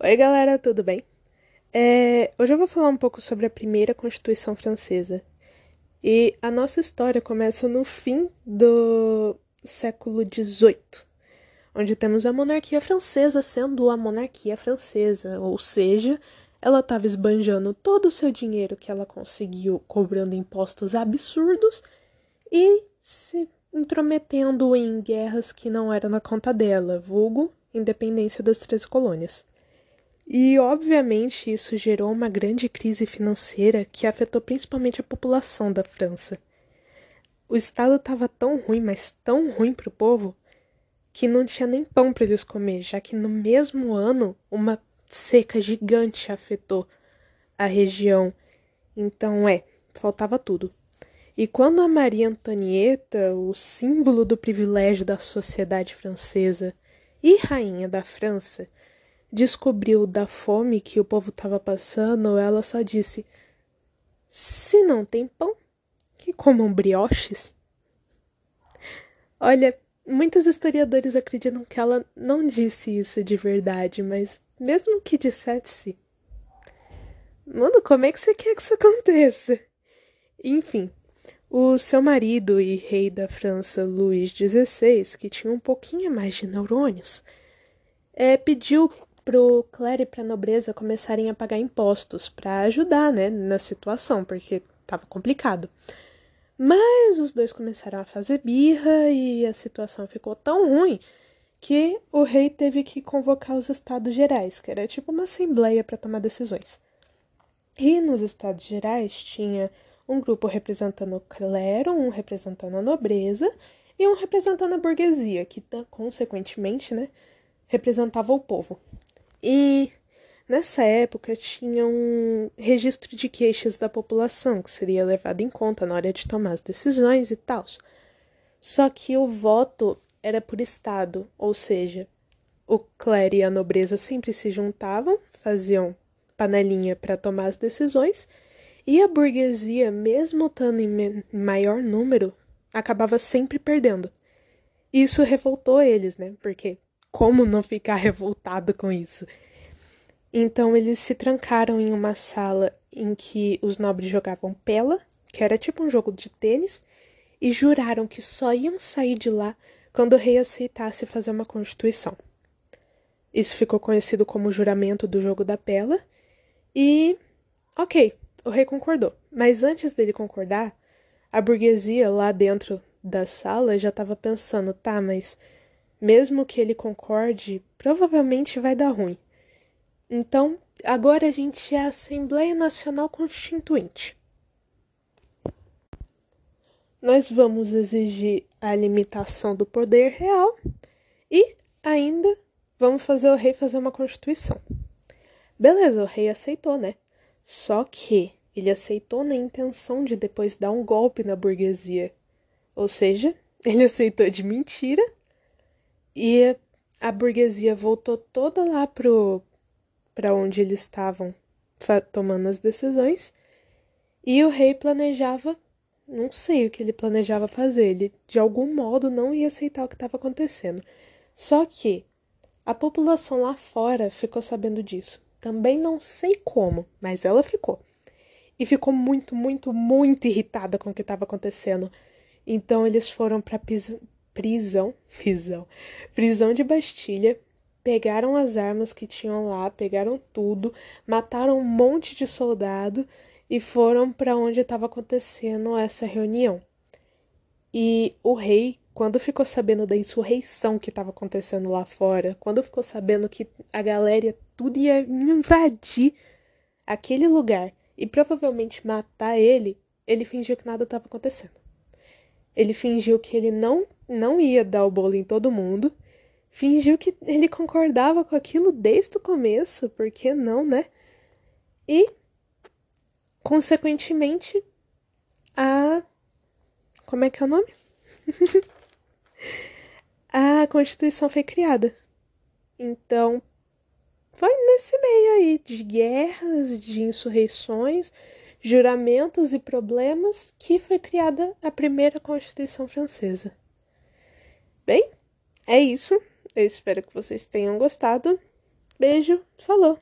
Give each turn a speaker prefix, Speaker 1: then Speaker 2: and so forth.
Speaker 1: Oi, galera, tudo bem? É, hoje eu vou falar um pouco sobre a primeira Constituição Francesa. E a nossa história começa no fim do século XVIII, onde temos a monarquia francesa sendo a monarquia francesa, ou seja, ela estava esbanjando todo o seu dinheiro que ela conseguiu cobrando impostos absurdos e se intrometendo em guerras que não eram na conta dela, vulgo independência das três colônias. E, obviamente, isso gerou uma grande crise financeira que afetou principalmente a população da França. O estado estava tão ruim, mas tão ruim para o povo, que não tinha nem pão para eles comer, já que no mesmo ano uma seca gigante afetou a região. Então, é, faltava tudo. E quando a Maria Antonieta, o símbolo do privilégio da sociedade francesa e rainha da França, descobriu da fome que o povo estava passando, ela só disse: Se não tem pão, que comam brioches. Olha, muitos historiadores acreditam que ela não disse isso de verdade, mas mesmo que dissesse. Mano, como é que você quer que isso aconteça? Enfim, o seu marido e rei da França, Luís XVI, que tinha um pouquinho mais de neurônios, é, pediu pro clero e pra nobreza começarem a pagar impostos para ajudar, né, na situação, porque tava complicado. Mas os dois começaram a fazer birra e a situação ficou tão ruim que o rei teve que convocar os estados gerais, que era tipo uma assembleia para tomar decisões. E nos estados gerais tinha um grupo representando o clero, um representando a nobreza e um representando a burguesia, que consequentemente, né, representava o povo. E nessa época tinha um registro de queixas da população que seria levado em conta na hora de tomar as decisões e tal. Só que o voto era por estado, ou seja, o clero e a nobreza sempre se juntavam, faziam panelinha para tomar as decisões, e a burguesia, mesmo estando em maior número, acabava sempre perdendo. Isso revoltou eles, né? Porque como não ficar revoltado com isso? Então eles se trancaram em uma sala em que os nobres jogavam pela, que era tipo um jogo de tênis, e juraram que só iam sair de lá quando o rei aceitasse fazer uma constituição. Isso ficou conhecido como juramento do jogo da pela, e ok, o rei concordou. Mas antes dele concordar, a burguesia lá dentro da sala já estava pensando, tá, mas mesmo que ele concorde, provavelmente vai dar ruim. Então, agora a gente é a Assembleia Nacional Constituinte. Nós vamos exigir a limitação do poder real e ainda vamos fazer o rei fazer uma constituição. Beleza, o rei aceitou, né? Só que ele aceitou na intenção de depois dar um golpe na burguesia. Ou seja, ele aceitou de mentira e a burguesia voltou toda lá pro para onde eles estavam tomando as decisões e o rei planejava não sei o que ele planejava fazer. Ele, de algum modo, não ia aceitar o que estava acontecendo. Só que a população lá fora ficou sabendo disso. Também não sei como, mas ela ficou. E ficou muito, muito, muito irritada com o que estava acontecendo. Então eles foram para prisão, prisão, prisão de Bastilha, pegaram as armas que tinham lá, pegaram tudo, mataram um monte de soldado e foram para onde estava acontecendo essa reunião. E o rei, quando ficou sabendo da insurreição que estava acontecendo lá fora, quando ficou sabendo que a galera tudo ia invadir aquele lugar e provavelmente matar ele, ele fingiu que nada estava acontecendo. Ele fingiu que ele não não ia dar o bolo em todo mundo, fingiu que ele concordava com aquilo desde o começo, porque não, né? E Consequentemente, a. Como é que é o nome? a Constituição foi criada. Então, foi nesse meio aí de guerras, de insurreições, juramentos e problemas que foi criada a primeira Constituição Francesa. Bem, é isso. Eu espero que vocês tenham gostado. Beijo, falou!